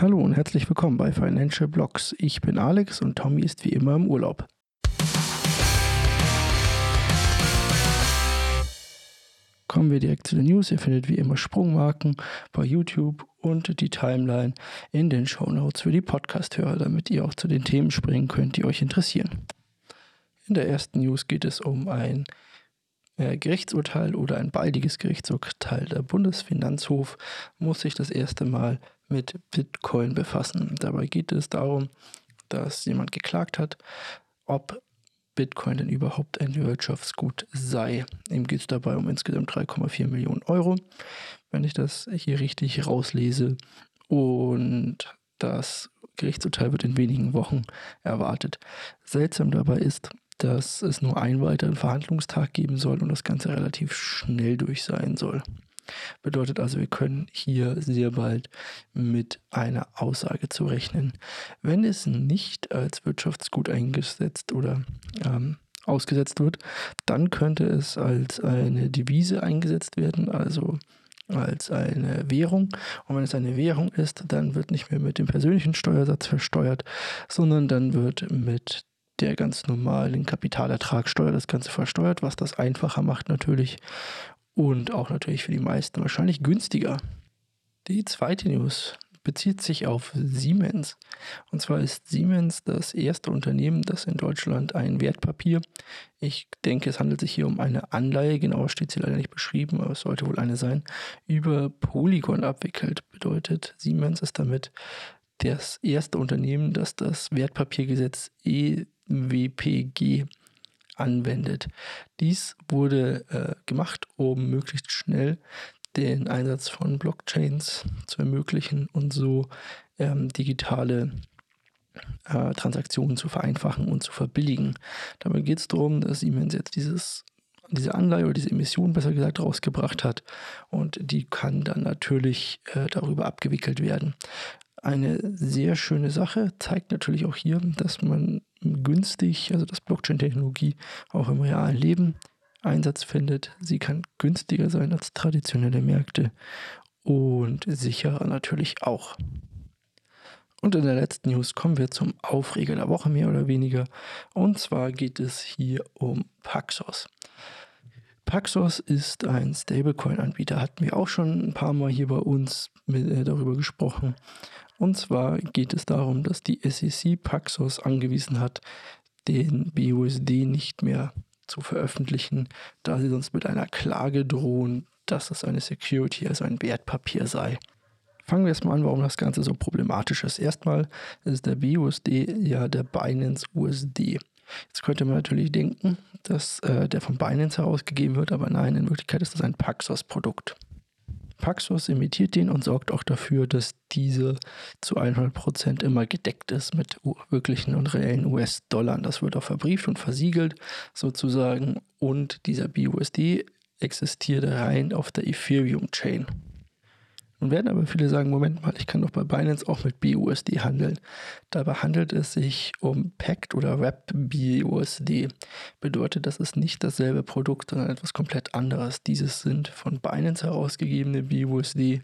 Hallo und herzlich willkommen bei Financial Blogs. Ich bin Alex und Tommy ist wie immer im Urlaub. Kommen wir direkt zu den News. Ihr findet wie immer Sprungmarken bei YouTube und die Timeline in den Show Notes für die Podcast-Hörer, damit ihr auch zu den Themen springen könnt, die euch interessieren. In der ersten News geht es um ein äh, Gerichtsurteil oder ein baldiges Gerichtsurteil. Der Bundesfinanzhof muss sich das erste Mal mit Bitcoin befassen. Dabei geht es darum, dass jemand geklagt hat, ob Bitcoin denn überhaupt ein Wirtschaftsgut sei. Ihm geht es dabei um insgesamt 3,4 Millionen Euro, wenn ich das hier richtig rauslese. Und das Gerichtsurteil wird in wenigen Wochen erwartet. Seltsam dabei ist, dass es nur einen weiteren Verhandlungstag geben soll und das Ganze relativ schnell durch sein soll. Bedeutet also, wir können hier sehr bald mit einer Aussage zu rechnen. Wenn es nicht als Wirtschaftsgut eingesetzt oder ähm, ausgesetzt wird, dann könnte es als eine Devise eingesetzt werden, also als eine Währung. Und wenn es eine Währung ist, dann wird nicht mehr mit dem persönlichen Steuersatz versteuert, sondern dann wird mit der ganz normalen Kapitalertragssteuer das Ganze versteuert, was das einfacher macht natürlich und auch natürlich für die meisten wahrscheinlich günstiger. Die zweite News bezieht sich auf Siemens. Und zwar ist Siemens das erste Unternehmen, das in Deutschland ein Wertpapier, ich denke, es handelt sich hier um eine Anleihe, genauer steht sie leider nicht beschrieben, aber es sollte wohl eine sein, über Polygon abwickelt. Bedeutet, Siemens ist damit das erste Unternehmen, das das Wertpapiergesetz EWPG anwendet. Dies wurde äh, gemacht, um möglichst schnell den Einsatz von Blockchains zu ermöglichen und so ähm, digitale äh, Transaktionen zu vereinfachen und zu verbilligen. Dabei geht es darum, dass Siemens jetzt dieses diese Anleihe oder diese Emission besser gesagt rausgebracht hat und die kann dann natürlich äh, darüber abgewickelt werden eine sehr schöne Sache. Zeigt natürlich auch hier, dass man günstig, also dass Blockchain-Technologie auch im realen Leben Einsatz findet. Sie kann günstiger sein als traditionelle Märkte und sicherer natürlich auch. Und in der letzten News kommen wir zum Aufreger der Woche mehr oder weniger. Und zwar geht es hier um Paxos. Paxos ist ein Stablecoin-Anbieter, hatten wir auch schon ein paar Mal hier bei uns mit, äh, darüber gesprochen. Und zwar geht es darum, dass die SEC Paxos angewiesen hat, den BUSD nicht mehr zu veröffentlichen, da sie sonst mit einer Klage drohen, dass es eine Security, also ein Wertpapier sei. Fangen wir erstmal an, warum das Ganze so problematisch ist. Erstmal ist der BUSD ja der Binance USD. Jetzt könnte man natürlich denken, dass äh, der von Binance herausgegeben wird, aber nein, in Wirklichkeit ist das ein Paxos-Produkt. Paxos imitiert den und sorgt auch dafür, dass diese zu 100% immer gedeckt ist mit wirklichen und reellen US-Dollar. Das wird auch verbrieft und versiegelt sozusagen und dieser BUSD existiert rein auf der Ethereum-Chain. Nun werden aber viele sagen, Moment mal, ich kann doch bei Binance auch mit BUSD handeln. Dabei handelt es sich um Pact oder Wrap BUSD. Bedeutet, das ist nicht dasselbe Produkt, sondern etwas komplett anderes. Dieses sind von Binance herausgegebene BUSD,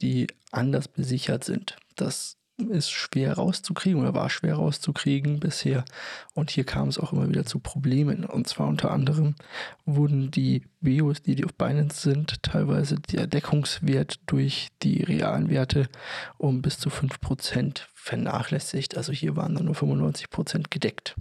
die anders besichert sind. Das ist schwer rauszukriegen oder war schwer rauszukriegen bisher. Und hier kam es auch immer wieder zu Problemen. Und zwar unter anderem wurden die BIOS, die, auf Binance sind, teilweise der Deckungswert durch die realen Werte um bis zu 5% vernachlässigt. Also hier waren dann nur 95% gedeckt.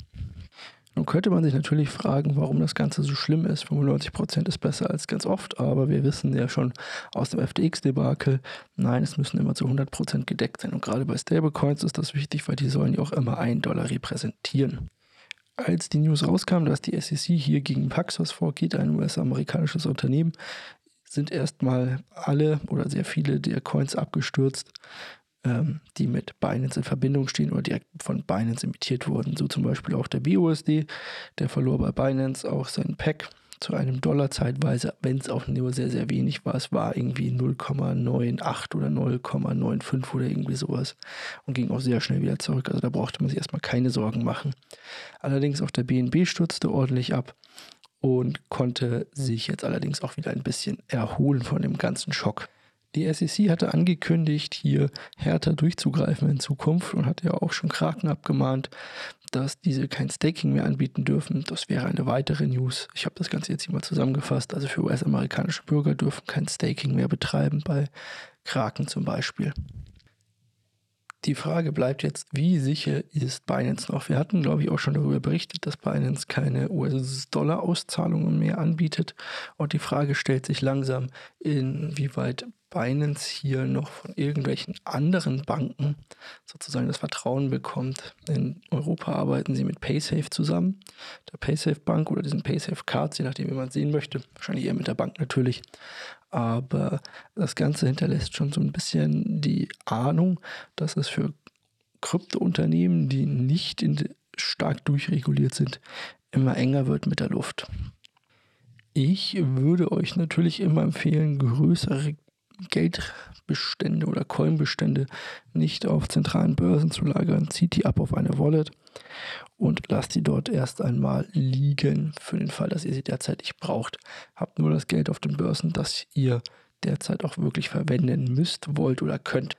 Nun könnte man sich natürlich fragen, warum das Ganze so schlimm ist. 95% ist besser als ganz oft, aber wir wissen ja schon aus dem FTX-Debakel, nein, es müssen immer zu 100% gedeckt sein. Und gerade bei Stablecoins ist das wichtig, weil die sollen ja auch immer einen Dollar repräsentieren. Als die News rauskam, dass die SEC hier gegen Paxos vorgeht, ein US-amerikanisches Unternehmen, sind erstmal alle oder sehr viele der Coins abgestürzt ähm, die mit Binance in Verbindung stehen oder direkt von Binance imitiert wurden. So zum Beispiel auch der BUSD, der verlor bei Binance auch seinen Pack zu einem Dollar zeitweise, wenn es auch nur sehr, sehr wenig war. Es war irgendwie 0,98 oder 0,95 oder irgendwie sowas und ging auch sehr schnell wieder zurück. Also da brauchte man sich erstmal keine Sorgen machen. Allerdings auch der BNB stürzte ordentlich ab und konnte sich jetzt allerdings auch wieder ein bisschen erholen von dem ganzen Schock. Die SEC hatte angekündigt, hier härter durchzugreifen in Zukunft und hat ja auch schon Kraken abgemahnt, dass diese kein Staking mehr anbieten dürfen. Das wäre eine weitere News. Ich habe das Ganze jetzt hier mal zusammengefasst. Also für US-amerikanische Bürger dürfen kein Staking mehr betreiben, bei Kraken zum Beispiel. Die Frage bleibt jetzt, wie sicher ist Binance noch? Wir hatten, glaube ich, auch schon darüber berichtet, dass Binance keine US-Dollar-Auszahlungen mehr anbietet. Und die Frage stellt sich langsam, inwieweit Binance hier noch von irgendwelchen anderen Banken sozusagen das Vertrauen bekommt. In Europa arbeiten sie mit PaySafe zusammen, der PaySafe Bank oder diesen PaySafe Cards, je nachdem, wie man es sehen möchte. Wahrscheinlich eher mit der Bank natürlich aber das Ganze hinterlässt schon so ein bisschen die Ahnung, dass es für Kryptounternehmen, die nicht stark durchreguliert sind, immer enger wird mit der Luft. Ich würde euch natürlich immer empfehlen, größere Geldbestände oder Coinbestände nicht auf zentralen Börsen zu lagern. Zieht die ab auf eine Wallet und lasst die dort erst einmal liegen für den Fall, dass ihr sie derzeit nicht braucht. Habt nur das Geld auf den Börsen, das ihr derzeit auch wirklich verwenden müsst, wollt oder könnt.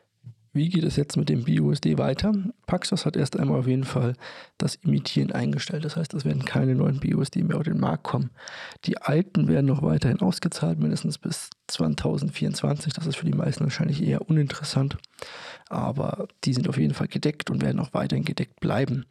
Wie geht es jetzt mit dem BUSD weiter? Paxos hat erst einmal auf jeden Fall das Imitieren eingestellt. Das heißt, es werden keine neuen BUSD mehr auf den Markt kommen. Die alten werden noch weiterhin ausgezahlt, mindestens bis 2024. Das ist für die meisten wahrscheinlich eher uninteressant. Aber die sind auf jeden Fall gedeckt und werden auch weiterhin gedeckt bleiben.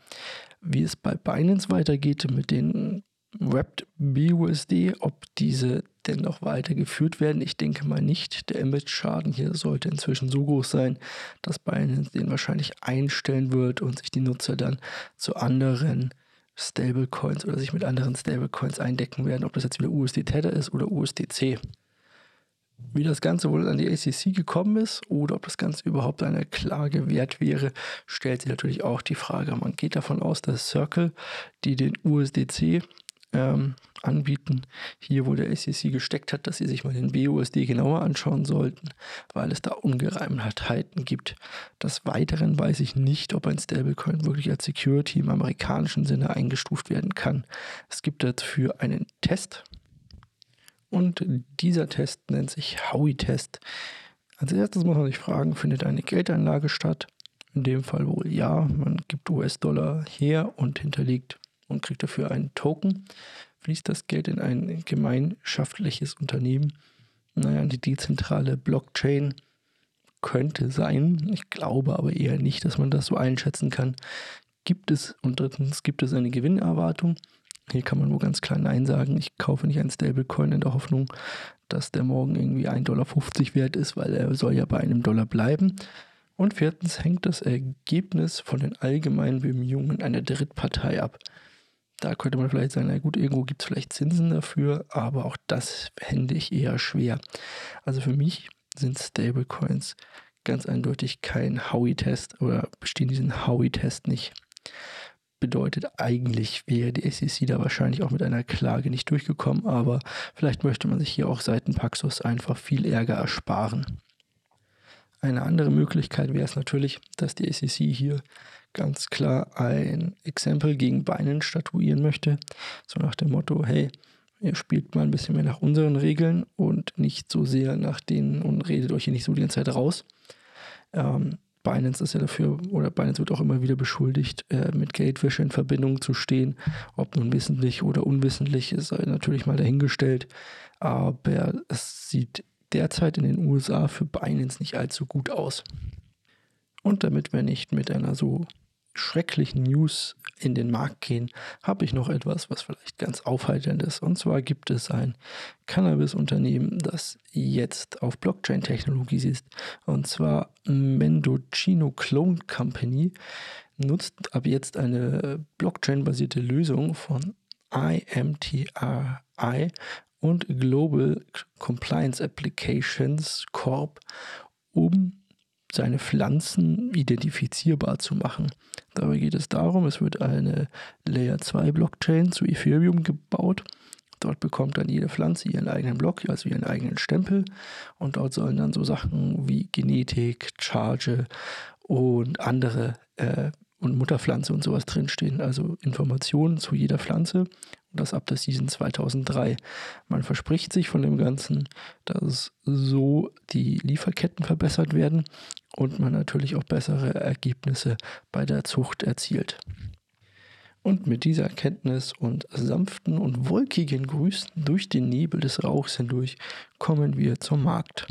Wie es bei Binance weitergeht mit den Wrapped BUSD, ob diese denn noch weitergeführt werden. Ich denke mal nicht. Der Image-Schaden hier sollte inzwischen so groß sein, dass Binance den wahrscheinlich einstellen wird und sich die Nutzer dann zu anderen Stablecoins oder sich mit anderen Stablecoins eindecken werden, ob das jetzt wieder USD Tether ist oder USDC. Wie das Ganze wohl an die ACC gekommen ist oder ob das Ganze überhaupt eine Klage wert wäre, stellt sich natürlich auch die Frage. Man geht davon aus, dass Circle, die den USDC ähm, anbieten, hier wo der SEC gesteckt hat, dass sie sich mal den BUSD genauer anschauen sollten, weil es da Ungereimtheiten gibt. Des Weiteren weiß ich nicht, ob ein Stablecoin wirklich als Security im amerikanischen Sinne eingestuft werden kann. Es gibt dafür einen Test und dieser Test nennt sich Howey-Test. Als erstes muss man sich fragen, findet eine Geldanlage statt? In dem Fall wohl ja, man gibt US-Dollar her und hinterlegt und kriegt dafür einen Token. Fließt das Geld in ein gemeinschaftliches Unternehmen? Naja, die dezentrale Blockchain könnte sein. Ich glaube aber eher nicht, dass man das so einschätzen kann. Gibt es, und drittens, gibt es eine Gewinnerwartung? Hier kann man wohl ganz klar Nein sagen. Ich kaufe nicht einen Stablecoin in der Hoffnung, dass der morgen irgendwie 1,50 Dollar wert ist, weil er soll ja bei einem Dollar bleiben. Und viertens hängt das Ergebnis von den allgemeinen Bemühungen einer Drittpartei ab. Da könnte man vielleicht sagen, na gut, irgendwo gibt es vielleicht Zinsen dafür, aber auch das fände ich eher schwer. Also für mich sind Stablecoins ganz eindeutig kein Howey-Test oder bestehen diesen Howey-Test nicht. Bedeutet eigentlich wäre die SEC da wahrscheinlich auch mit einer Klage nicht durchgekommen, aber vielleicht möchte man sich hier auch seiten Paxos einfach viel Ärger ersparen. Eine andere Möglichkeit wäre es natürlich, dass die SEC hier ganz klar ein Exempel gegen Beinen statuieren möchte. So nach dem Motto, hey, ihr spielt mal ein bisschen mehr nach unseren Regeln und nicht so sehr nach denen und redet euch hier nicht so die ganze Zeit raus. Ähm, Binance ist ja dafür, oder Binance wird auch immer wieder beschuldigt, äh, mit Geldwäsche in Verbindung zu stehen. Ob nun wissentlich oder unwissentlich, ist natürlich mal dahingestellt. Aber es sieht derzeit in den USA für Binance nicht allzu gut aus. Und damit wir nicht mit einer so schrecklichen News in den Markt gehen, habe ich noch etwas, was vielleicht ganz aufheiternd ist. Und zwar gibt es ein Cannabis-Unternehmen, das jetzt auf Blockchain-Technologie ist. Und zwar Mendocino Clone Company nutzt ab jetzt eine Blockchain-basierte Lösung von IMTRI und Global Compliance Applications Corp, um seine Pflanzen identifizierbar zu machen. Dabei geht es darum, es wird eine Layer 2 Blockchain zu Ethereum gebaut. Dort bekommt dann jede Pflanze ihren eigenen Block, also ihren eigenen Stempel. Und dort sollen dann so Sachen wie Genetik, Charge und andere äh, und Mutterpflanze und sowas drinstehen. Also Informationen zu jeder Pflanze. Und das ab der Season 2003. Man verspricht sich von dem Ganzen, dass so die Lieferketten verbessert werden und man natürlich auch bessere Ergebnisse bei der Zucht erzielt. Und mit dieser Erkenntnis und sanften und wolkigen Grüßen durch den Nebel des Rauchs hindurch kommen wir zum Markt.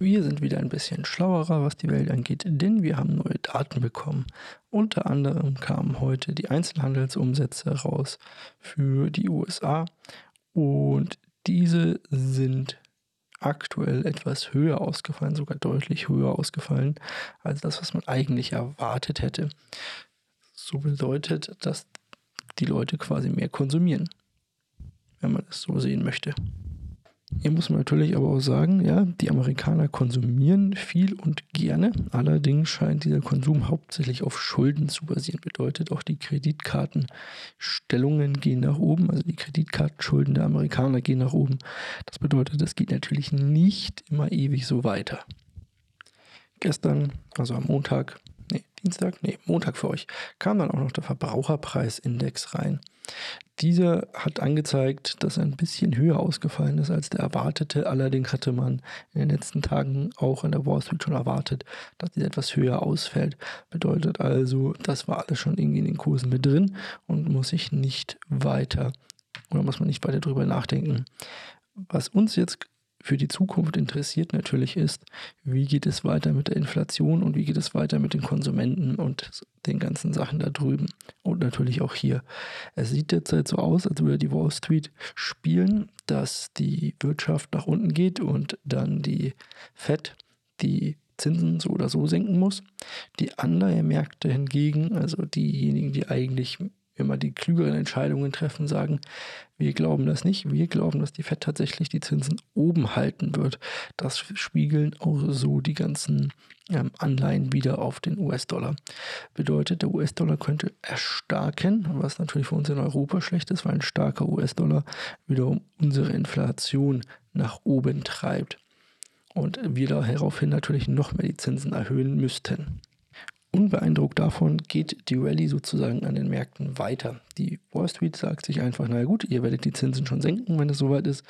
Wir sind wieder ein bisschen schlauerer, was die Welt angeht, denn wir haben neue Daten bekommen. Unter anderem kamen heute die Einzelhandelsumsätze raus für die USA und diese sind aktuell etwas höher ausgefallen, sogar deutlich höher ausgefallen als das, was man eigentlich erwartet hätte. So bedeutet, dass die Leute quasi mehr konsumieren, wenn man es so sehen möchte. Hier muss man natürlich aber auch sagen, ja, die Amerikaner konsumieren viel und gerne. Allerdings scheint dieser Konsum hauptsächlich auf Schulden zu basieren. Bedeutet auch die Kreditkartenstellungen gehen nach oben, also die Kreditkartenschulden der Amerikaner gehen nach oben. Das bedeutet, das geht natürlich nicht immer ewig so weiter. Gestern, also am Montag, nee, Dienstag, nee, Montag für euch, kam dann auch noch der Verbraucherpreisindex rein. Dieser hat angezeigt, dass er ein bisschen höher ausgefallen ist als der erwartete. Allerdings hatte man in den letzten Tagen auch in der Wall Street schon erwartet, dass dieser etwas höher ausfällt. Bedeutet also, das war alles schon irgendwie in den Kursen mit drin und muss sich nicht weiter oder muss man nicht weiter drüber nachdenken. Was uns jetzt für die Zukunft interessiert natürlich ist, wie geht es weiter mit der Inflation und wie geht es weiter mit den Konsumenten und den ganzen Sachen da drüben und natürlich auch hier. Es sieht derzeit so aus, als würde die Wall Street spielen, dass die Wirtschaft nach unten geht und dann die Fed die Zinsen so oder so senken muss. Die Anleihemärkte hingegen, also diejenigen, die eigentlich immer die klügeren Entscheidungen treffen, sagen, wir glauben das nicht. Wir glauben, dass die Fed tatsächlich die Zinsen oben halten wird. Das spiegeln auch so die ganzen ähm, Anleihen wieder auf den US-Dollar. Bedeutet, der US-Dollar könnte erstarken, was natürlich für uns in Europa schlecht ist, weil ein starker US-Dollar wiederum unsere Inflation nach oben treibt. Und wir daraufhin natürlich noch mehr die Zinsen erhöhen müssten. Unbeeindruckt davon geht die Rallye sozusagen an den Märkten weiter. Die Wall Street sagt sich einfach, naja gut, ihr werdet die Zinsen schon senken, wenn es soweit ist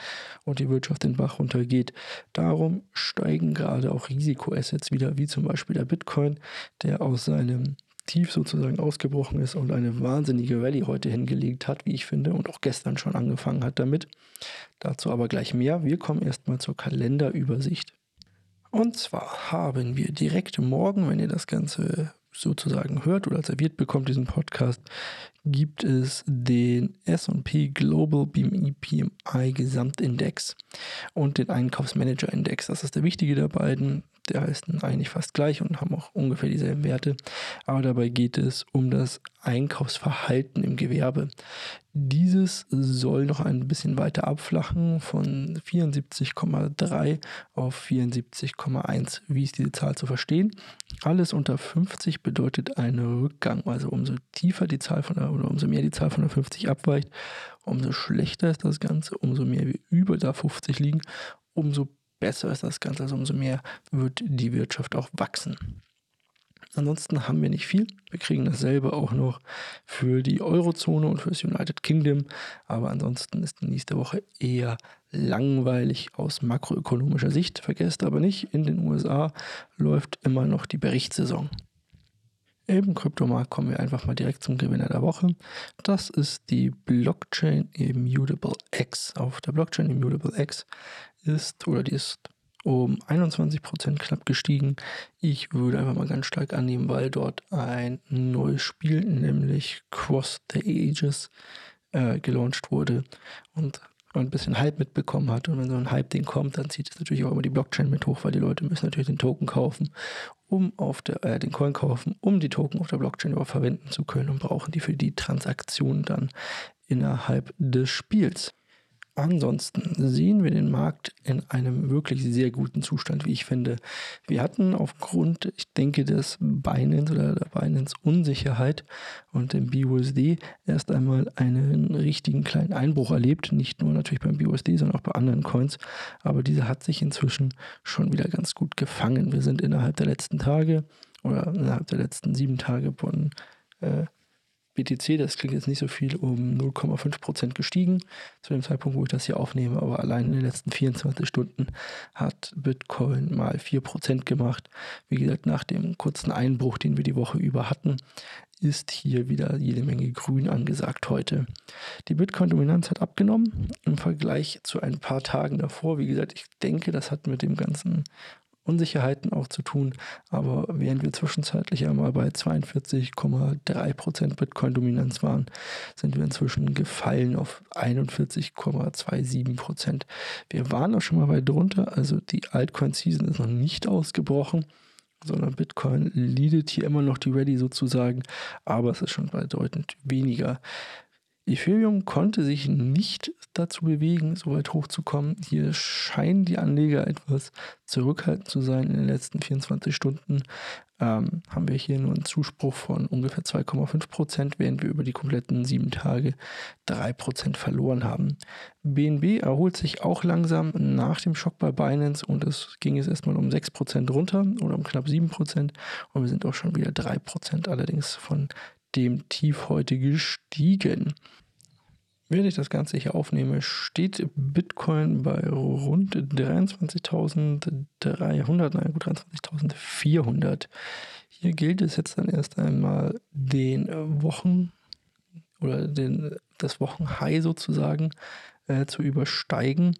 und die Wirtschaft den Bach runtergeht. Darum steigen gerade auch Risikoassets wieder, wie zum Beispiel der Bitcoin, der aus seinem Tief sozusagen ausgebrochen ist und eine wahnsinnige Rallye heute hingelegt hat, wie ich finde, und auch gestern schon angefangen hat damit. Dazu aber gleich mehr. Wir kommen erstmal zur Kalenderübersicht. Und zwar haben wir direkt morgen, wenn ihr das Ganze sozusagen hört oder serviert bekommt, diesen Podcast, gibt es den SP Global BMI PMI Gesamtindex und den Einkaufsmanager Index. Das ist der wichtige der beiden. Der heißen eigentlich fast gleich und haben auch ungefähr dieselben Werte. Aber dabei geht es um das Einkaufsverhalten im Gewerbe. Dieses soll noch ein bisschen weiter abflachen von 74,3 auf 74,1. Wie ist diese Zahl zu verstehen? Alles unter 50 bedeutet einen Rückgang. Also umso tiefer die Zahl von der, oder umso mehr die Zahl von der 50 abweicht, umso schlechter ist das Ganze, umso mehr wir über der 50 liegen, umso besser ist das Ganze, also umso mehr wird die Wirtschaft auch wachsen. Ansonsten haben wir nicht viel. Wir kriegen dasselbe auch noch für die Eurozone und für das United Kingdom. Aber ansonsten ist die nächste Woche eher langweilig aus makroökonomischer Sicht. Vergesst aber nicht, in den USA läuft immer noch die Berichtssaison. Im Kryptomarkt kommen wir einfach mal direkt zum Gewinner der Woche. Das ist die Blockchain Immutable X. Auf der Blockchain Immutable X ist, oder die ist um 21% knapp gestiegen. Ich würde einfach mal ganz stark annehmen, weil dort ein neues Spiel, nämlich Cross the Ages, äh, gelauncht wurde und ein bisschen Hype mitbekommen hat. Und wenn so ein Hype-Ding kommt, dann zieht es natürlich auch immer die Blockchain mit hoch, weil die Leute müssen natürlich den Token kaufen, um auf der, äh, den Coin kaufen, um die Token auf der Blockchain überhaupt verwenden zu können und brauchen die für die Transaktion dann innerhalb des Spiels. Ansonsten sehen wir den Markt in einem wirklich sehr guten Zustand, wie ich finde. Wir hatten aufgrund, ich denke, des Binance oder der Binance Unsicherheit und dem BUSD erst einmal einen richtigen kleinen Einbruch erlebt. Nicht nur natürlich beim BUSD, sondern auch bei anderen Coins. Aber dieser hat sich inzwischen schon wieder ganz gut gefangen. Wir sind innerhalb der letzten Tage oder innerhalb der letzten sieben Tage von äh, BTC, das klingt jetzt nicht so viel, um 0,5% gestiegen zu dem Zeitpunkt, wo ich das hier aufnehme, aber allein in den letzten 24 Stunden hat Bitcoin mal 4% gemacht. Wie gesagt, nach dem kurzen Einbruch, den wir die Woche über hatten, ist hier wieder jede Menge Grün angesagt heute. Die Bitcoin-Dominanz hat abgenommen im Vergleich zu ein paar Tagen davor. Wie gesagt, ich denke, das hat mit dem ganzen Unsicherheiten auch zu tun. Aber während wir zwischenzeitlich einmal bei 42,3% Bitcoin-Dominanz waren, sind wir inzwischen gefallen auf 41,27%. Wir waren auch schon mal weit drunter, also die Altcoin-Season ist noch nicht ausgebrochen sondern Bitcoin leadet hier immer noch die Ready sozusagen, aber es ist schon bedeutend weniger. Ethereum konnte sich nicht dazu bewegen, so weit hochzukommen. Hier scheinen die Anleger etwas zurückhaltend zu sein in den letzten 24 Stunden. Ähm, haben wir hier nur einen Zuspruch von ungefähr 2,5 Prozent, während wir über die kompletten sieben Tage 3 Prozent verloren haben. BNB erholt sich auch langsam nach dem Schock bei Binance und es ging jetzt erstmal um 6 Prozent runter oder um knapp 7 Prozent und wir sind auch schon wieder 3 Prozent allerdings von dem Tief heute gestiegen. Während ich das Ganze hier aufnehme, steht Bitcoin bei rund 23.300, nein, gut 23.400. Hier gilt es jetzt dann erst einmal den Wochen oder den, das Wochenhigh sozusagen äh, zu übersteigen.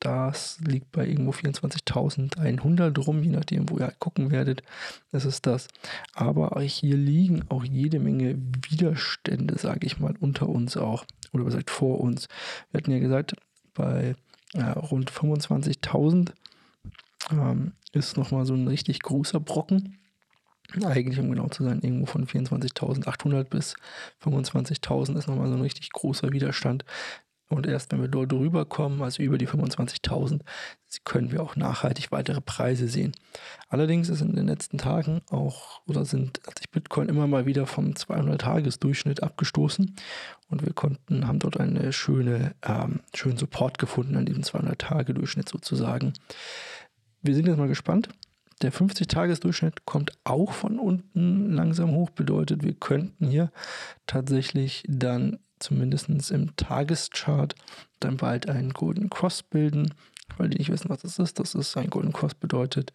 Das liegt bei irgendwo 24.100 rum, je nachdem, wo ihr halt gucken werdet. Das ist das. Aber hier liegen auch jede Menge Widerstände, sage ich mal, unter uns auch. Oder gesagt vor uns. Wir hatten ja gesagt, bei äh, rund 25.000 ähm, ist nochmal so ein richtig großer Brocken. Eigentlich, um genau zu sein, irgendwo von 24.800 bis 25.000 ist nochmal so ein richtig großer Widerstand. Und erst wenn wir dort drüber kommen, also über die 25.000, können wir auch nachhaltig weitere Preise sehen. Allerdings ist in den letzten Tagen auch, oder sind, hat sich Bitcoin immer mal wieder vom 200-Tages-Durchschnitt abgestoßen und wir konnten, haben dort einen schöne, ähm, schönen Support gefunden an diesem 200-Tage-Durchschnitt sozusagen. Wir sind jetzt mal gespannt. Der 50-Tages-Durchschnitt kommt auch von unten langsam hoch, bedeutet, wir könnten hier tatsächlich dann zumindest im Tageschart dann bald einen Golden Cross bilden. Weil die nicht wissen, was das ist. Das ist ein Golden Cross bedeutet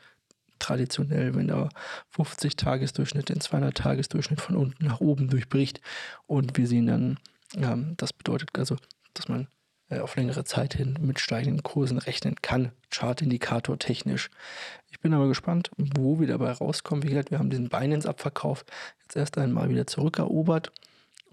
traditionell, wenn der 50-Tagesdurchschnitt den 200-Tagesdurchschnitt von unten nach oben durchbricht. Und wir sehen dann, ja, das bedeutet also, dass man äh, auf längere Zeit hin mit steigenden Kursen rechnen kann, Chartindikator technisch. Ich bin aber gespannt, wo wir dabei rauskommen. Wie gesagt, wir haben diesen Binance-Abverkauf jetzt erst einmal wieder zurückerobert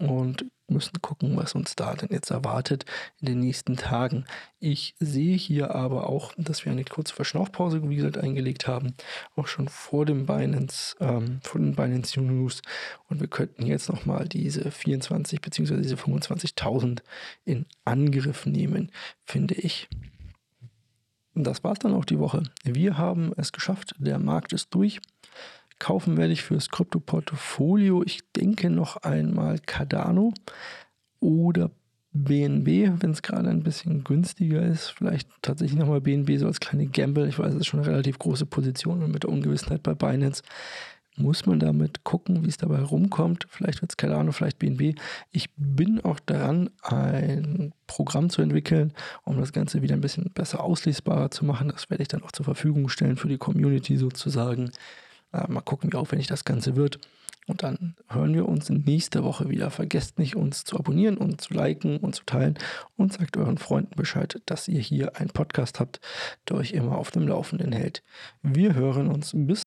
und müssen gucken, was uns da denn jetzt erwartet in den nächsten Tagen. Ich sehe hier aber auch, dass wir eine kurze Verschnaufpause, wie gesagt, eingelegt haben, auch schon vor dem Binance, ähm, vor den Binance News. Und wir könnten jetzt nochmal diese 24 bzw. diese 25.000 in Angriff nehmen, finde ich. Das war es dann auch die Woche. Wir haben es geschafft. Der Markt ist durch. Kaufen werde ich fürs Krypto-Portfolio, ich denke noch einmal Cardano oder BNB, wenn es gerade ein bisschen günstiger ist. Vielleicht tatsächlich nochmal BNB so als kleine Gamble. Ich weiß, es ist schon eine relativ große Position und mit der Ungewissenheit bei Binance muss man damit gucken, wie es dabei rumkommt. Vielleicht wird es Cardano, vielleicht BNB. Ich bin auch daran, ein Programm zu entwickeln, um das Ganze wieder ein bisschen besser auslesbarer zu machen. Das werde ich dann auch zur Verfügung stellen für die Community sozusagen. Äh, mal gucken, wie aufwendig das Ganze wird. Und dann hören wir uns nächste Woche wieder. Vergesst nicht, uns zu abonnieren und zu liken und zu teilen und sagt euren Freunden Bescheid, dass ihr hier einen Podcast habt, der euch immer auf dem Laufenden hält. Wir hören uns. Bis